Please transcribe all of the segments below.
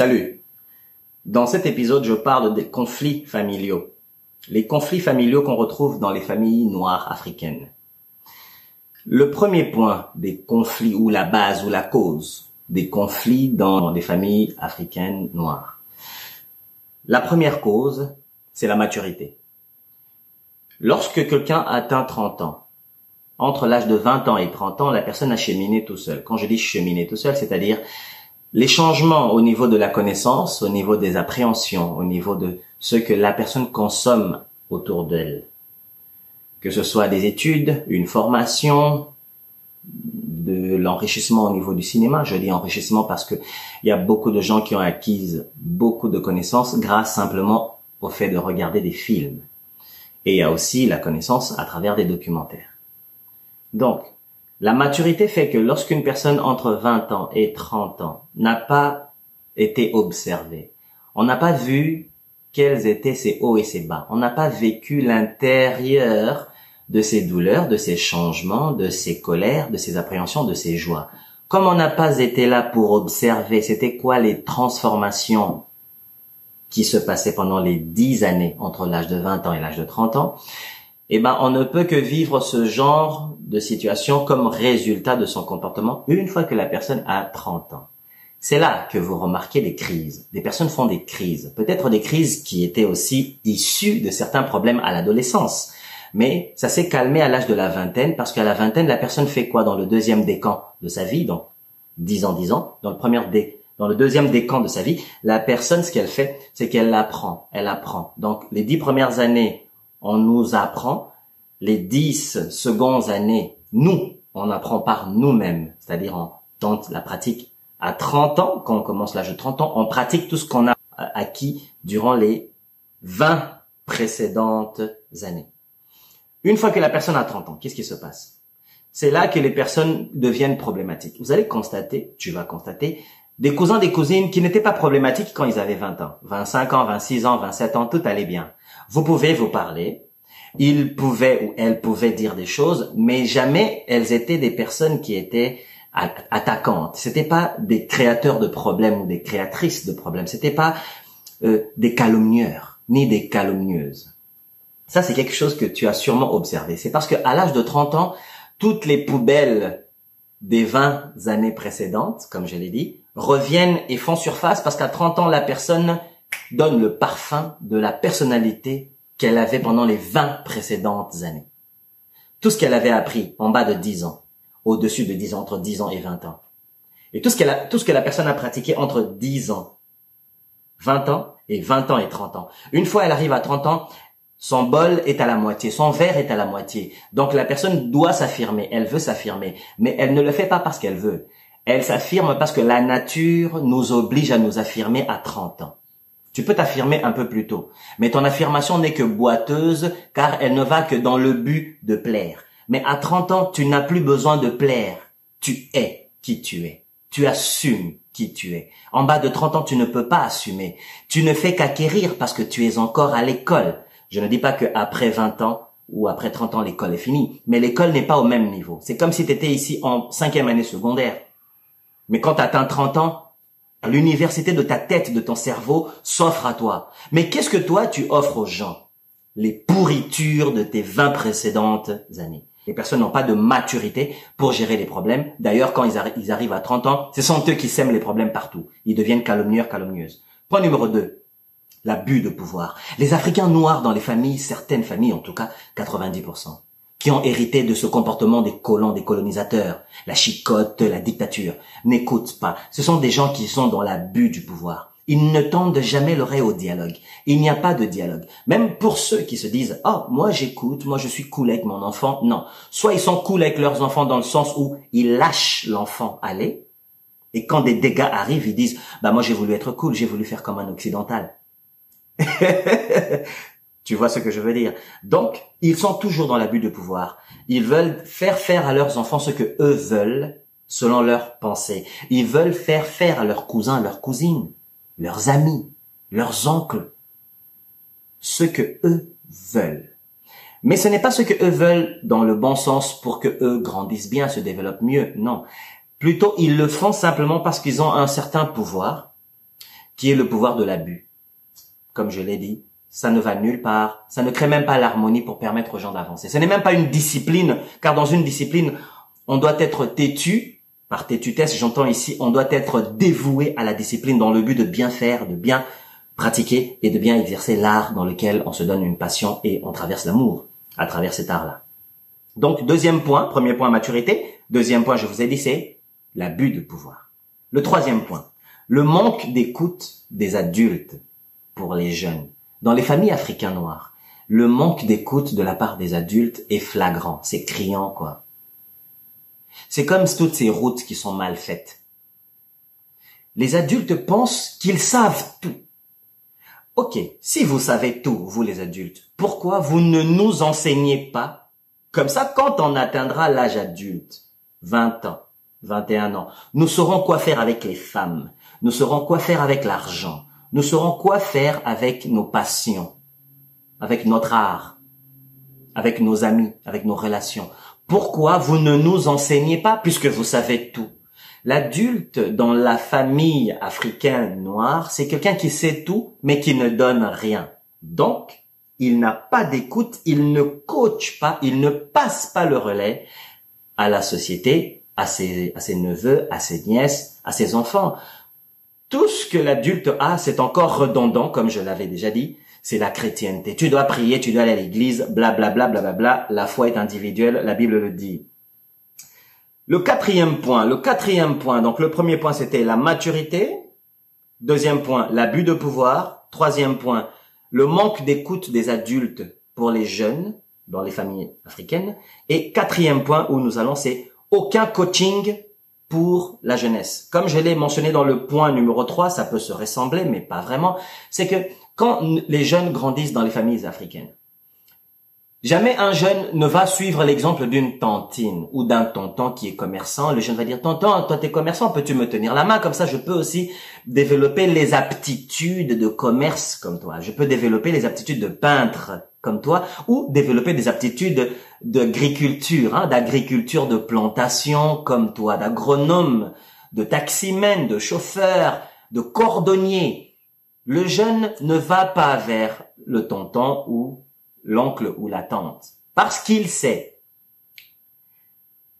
Salut. Dans cet épisode, je parle des conflits familiaux. Les conflits familiaux qu'on retrouve dans les familles noires africaines. Le premier point des conflits ou la base ou la cause des conflits dans les familles africaines noires. La première cause, c'est la maturité. Lorsque quelqu'un atteint 30 ans, entre l'âge de 20 ans et 30 ans, la personne a cheminé tout seul. Quand je dis cheminer tout seul, c'est-à-dire les changements au niveau de la connaissance, au niveau des appréhensions, au niveau de ce que la personne consomme autour d'elle. Que ce soit des études, une formation, de l'enrichissement au niveau du cinéma. Je dis enrichissement parce que il y a beaucoup de gens qui ont acquis beaucoup de connaissances grâce simplement au fait de regarder des films. Et il y a aussi la connaissance à travers des documentaires. Donc, la maturité fait que lorsqu'une personne entre 20 ans et 30 ans n'a pas été observée, on n'a pas vu quels étaient ses hauts et ses bas, on n'a pas vécu l'intérieur de ses douleurs, de ses changements, de ses colères, de ses appréhensions, de ses joies. Comme on n'a pas été là pour observer c'était quoi les transformations qui se passaient pendant les dix années entre l'âge de 20 ans et l'âge de 30 ans, eh ben, on ne peut que vivre ce genre de situation comme résultat de son comportement une fois que la personne a 30 ans. C'est là que vous remarquez des crises. Des personnes font des crises. Peut-être des crises qui étaient aussi issues de certains problèmes à l'adolescence. Mais ça s'est calmé à l'âge de la vingtaine parce qu'à la vingtaine, la personne fait quoi dans le deuxième décan de sa vie, donc 10 ans, 10 ans, dans le premier dé, dans le deuxième décan de sa vie, la personne, ce qu'elle fait, c'est qu'elle apprend, elle apprend. Donc, les dix premières années on nous apprend les dix secondes années, nous, on apprend par nous-mêmes, c'est-à-dire on tente la pratique. À 30 ans, quand on commence l'âge de 30 ans, on pratique tout ce qu'on a acquis durant les 20 précédentes années. Une fois que la personne a 30 ans, qu'est-ce qui se passe? C'est là que les personnes deviennent problématiques. Vous allez constater, tu vas constater, des cousins, des cousines qui n'étaient pas problématiques quand ils avaient 20 ans, 25 ans, 26 ans, 27 ans, tout allait bien. Vous pouvez vous parler, ils pouvaient ou elles pouvaient dire des choses, mais jamais elles étaient des personnes qui étaient attaquantes. C'était pas des créateurs de problèmes ou des créatrices de problèmes. C'était pas euh, des calomnieurs ni des calomnieuses. Ça, c'est quelque chose que tu as sûrement observé. C'est parce que à l'âge de 30 ans, toutes les poubelles des 20 années précédentes, comme je l'ai dit, reviennent et font surface parce qu'à 30 ans, la personne donne le parfum de la personnalité qu'elle avait pendant les 20 précédentes années. Tout ce qu'elle avait appris en bas de 10 ans, au-dessus de 10 ans, entre 10 ans et 20 ans. Et tout ce, que la personne a pratiqué entre 10 ans, 20 ans et 20 ans et 30 ans. Une fois elle arrive à 30 ans, son bol est à la moitié, son verre est à la moitié. Donc la personne doit s'affirmer, elle veut s'affirmer, mais elle ne le fait pas parce qu'elle veut. Elle s'affirme parce que la nature nous oblige à nous affirmer à 30 ans. Tu peux t'affirmer un peu plus tôt, mais ton affirmation n'est que boiteuse car elle ne va que dans le but de plaire. Mais à 30 ans, tu n'as plus besoin de plaire. Tu es qui tu es. Tu assumes qui tu es. En bas de 30 ans, tu ne peux pas assumer. Tu ne fais qu'acquérir parce que tu es encore à l'école. Je ne dis pas qu'après 20 ans ou après 30 ans, l'école est finie, mais l'école n'est pas au même niveau. C'est comme si tu étais ici en cinquième année secondaire. Mais quand tu atteins 30 ans, L'université de ta tête, de ton cerveau s'offre à toi. Mais qu'est-ce que toi tu offres aux gens? Les pourritures de tes 20 précédentes années. Les personnes n'ont pas de maturité pour gérer les problèmes. D'ailleurs, quand ils, arrivent à 30 ans, ce sont eux qui sèment les problèmes partout. Ils deviennent calomnieurs, calomnieuses. Point numéro 2. L'abus de pouvoir. Les Africains noirs dans les familles, certaines familles en tout cas, 90% qui ont hérité de ce comportement des colons, des colonisateurs, la chicote, la dictature, n'écoutent pas. Ce sont des gens qui sont dans l'abus du pouvoir. Ils ne tendent jamais l'oreille au dialogue. Il n'y a pas de dialogue. Même pour ceux qui se disent, oh, moi j'écoute, moi je suis cool avec mon enfant. Non. Soit ils sont cool avec leurs enfants dans le sens où ils lâchent l'enfant aller. Et quand des dégâts arrivent, ils disent, bah moi j'ai voulu être cool, j'ai voulu faire comme un occidental. Tu vois ce que je veux dire Donc, ils sont toujours dans l'abus de pouvoir. Ils veulent faire faire à leurs enfants ce que eux veulent, selon leurs pensées. Ils veulent faire faire à leurs cousins, leurs cousines, leurs amis, leurs oncles, ce que eux veulent. Mais ce n'est pas ce que eux veulent dans le bon sens pour que eux grandissent bien, se développent mieux. Non. Plutôt, ils le font simplement parce qu'ils ont un certain pouvoir qui est le pouvoir de l'abus. Comme je l'ai dit, ça ne va nulle part, ça ne crée même pas l'harmonie pour permettre aux gens d'avancer. Ce n'est même pas une discipline, car dans une discipline, on doit être têtu, par têtutesse, j'entends ici, on doit être dévoué à la discipline dans le but de bien faire, de bien pratiquer et de bien exercer l'art dans lequel on se donne une passion et on traverse l'amour à travers cet art-là. Donc, deuxième point, premier point, maturité. Deuxième point, je vous ai dit, c'est l'abus de pouvoir. Le troisième point, le manque d'écoute des adultes pour les jeunes. Dans les familles africaines noires, le manque d'écoute de la part des adultes est flagrant, c'est criant, quoi. C'est comme toutes ces routes qui sont mal faites. Les adultes pensent qu'ils savent tout. Ok, si vous savez tout, vous les adultes, pourquoi vous ne nous enseignez pas? Comme ça, quand on atteindra l'âge adulte, 20 ans, 21 ans, nous saurons quoi faire avec les femmes, nous saurons quoi faire avec l'argent, nous saurons quoi faire avec nos passions, avec notre art, avec nos amis, avec nos relations. Pourquoi vous ne nous enseignez pas puisque vous savez tout? L'adulte dans la famille africaine noire, c'est quelqu'un qui sait tout, mais qui ne donne rien. Donc, il n'a pas d'écoute, il ne coach pas, il ne passe pas le relais à la société, à ses, à ses neveux, à ses nièces, à ses enfants. Tout ce que l'adulte a, c'est encore redondant, comme je l'avais déjà dit, c'est la chrétienté. Tu dois prier, tu dois aller à l'église, bla bla bla bla bla bla. La foi est individuelle, la Bible le dit. Le quatrième point, le quatrième point, donc le premier point c'était la maturité, deuxième point l'abus de pouvoir, troisième point le manque d'écoute des adultes pour les jeunes dans les familles africaines, et quatrième point où nous allons c'est aucun coaching pour la jeunesse. Comme je l'ai mentionné dans le point numéro 3, ça peut se ressembler, mais pas vraiment, c'est que quand les jeunes grandissent dans les familles africaines, Jamais un jeune ne va suivre l'exemple d'une tantine ou d'un tonton qui est commerçant. Le jeune va dire, tonton, toi t'es commerçant, peux-tu me tenir la main? Comme ça, je peux aussi développer les aptitudes de commerce comme toi. Je peux développer les aptitudes de peintre comme toi ou développer des aptitudes d'agriculture, hein, d'agriculture de plantation comme toi, d'agronome, de taximène, de chauffeur, de cordonnier. Le jeune ne va pas vers le tonton ou l'oncle ou la tante, parce qu'il sait.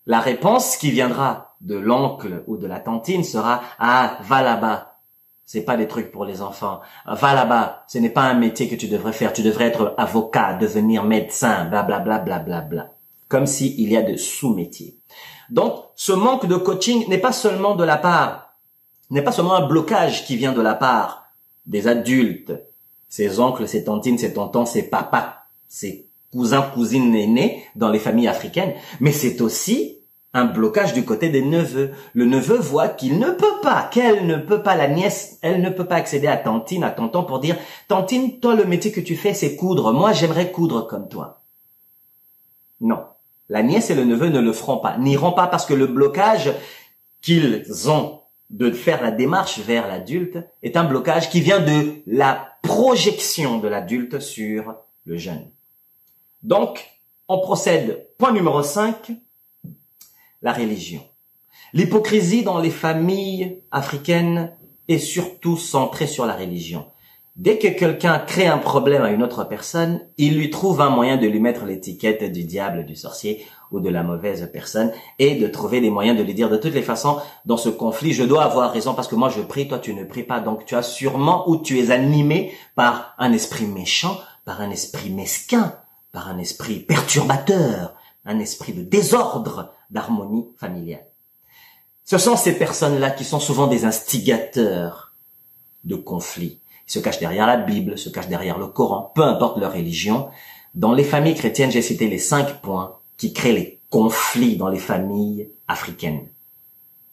La réponse qui viendra de l'oncle ou de la tantine sera ah va là-bas. C'est pas des trucs pour les enfants. Va là-bas. Ce n'est pas un métier que tu devrais faire. Tu devrais être avocat, devenir médecin, bla bla bla bla bla bla. Comme s'il il y a de sous-métiers. Donc, ce manque de coaching n'est pas seulement de la part, n'est pas seulement un blocage qui vient de la part des adultes, ses oncles, ses tantines, ses tontons, ses papas, ses cousins, cousines aînés dans les familles africaines, mais c'est aussi un blocage du côté des neveux. Le neveu voit qu'il ne peut pas, qu'elle ne peut pas, la nièce, elle ne peut pas accéder à tantine, à tonton pour dire, tantine, toi le métier que tu fais c'est coudre, moi j'aimerais coudre comme toi. Non. La nièce et le neveu ne le feront pas, n'iront pas parce que le blocage qu'ils ont de faire la démarche vers l'adulte est un blocage qui vient de la projection de l'adulte sur le jeune. Donc, on procède. Point numéro 5, la religion. L'hypocrisie dans les familles africaines est surtout centrée sur la religion. Dès que quelqu'un crée un problème à une autre personne, il lui trouve un moyen de lui mettre l'étiquette du diable, du sorcier ou de la mauvaise personne et de trouver des moyens de lui dire de toutes les façons dans ce conflit, je dois avoir raison parce que moi je prie, toi tu ne pries pas. Donc tu as sûrement ou tu es animé par un esprit méchant, par un esprit mesquin, par un esprit perturbateur, un esprit de désordre, d'harmonie familiale. Ce sont ces personnes-là qui sont souvent des instigateurs de conflits. Ils se cachent derrière la Bible, se cachent derrière le Coran, peu importe leur religion. Dans les familles chrétiennes, j'ai cité les cinq points qui créent les conflits dans les familles africaines.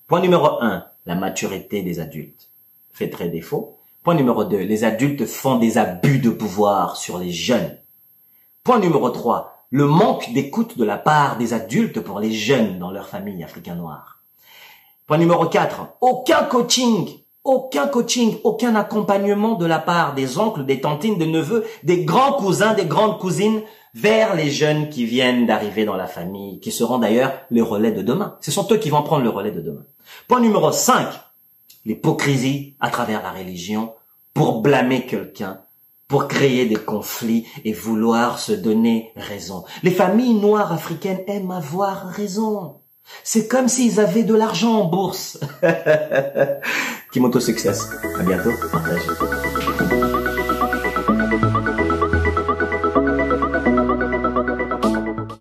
Point numéro un, la maturité des adultes fait très défaut. Point numéro deux, les adultes font des abus de pouvoir sur les jeunes. Point numéro 3. Le manque d'écoute de la part des adultes pour les jeunes dans leur famille africain noire. Point numéro 4. Aucun coaching, aucun coaching, aucun accompagnement de la part des oncles, des tantines, des neveux, des grands cousins, des grandes cousines vers les jeunes qui viennent d'arriver dans la famille, qui seront d'ailleurs les relais de demain. Ce sont eux qui vont prendre le relais de demain. Point numéro 5. L'hypocrisie à travers la religion pour blâmer quelqu'un, pour créer des conflits et vouloir se donner raison. Les familles noires africaines aiment avoir raison. C'est comme s'ils avaient de l'argent en bourse. Kimoto Success. À bientôt.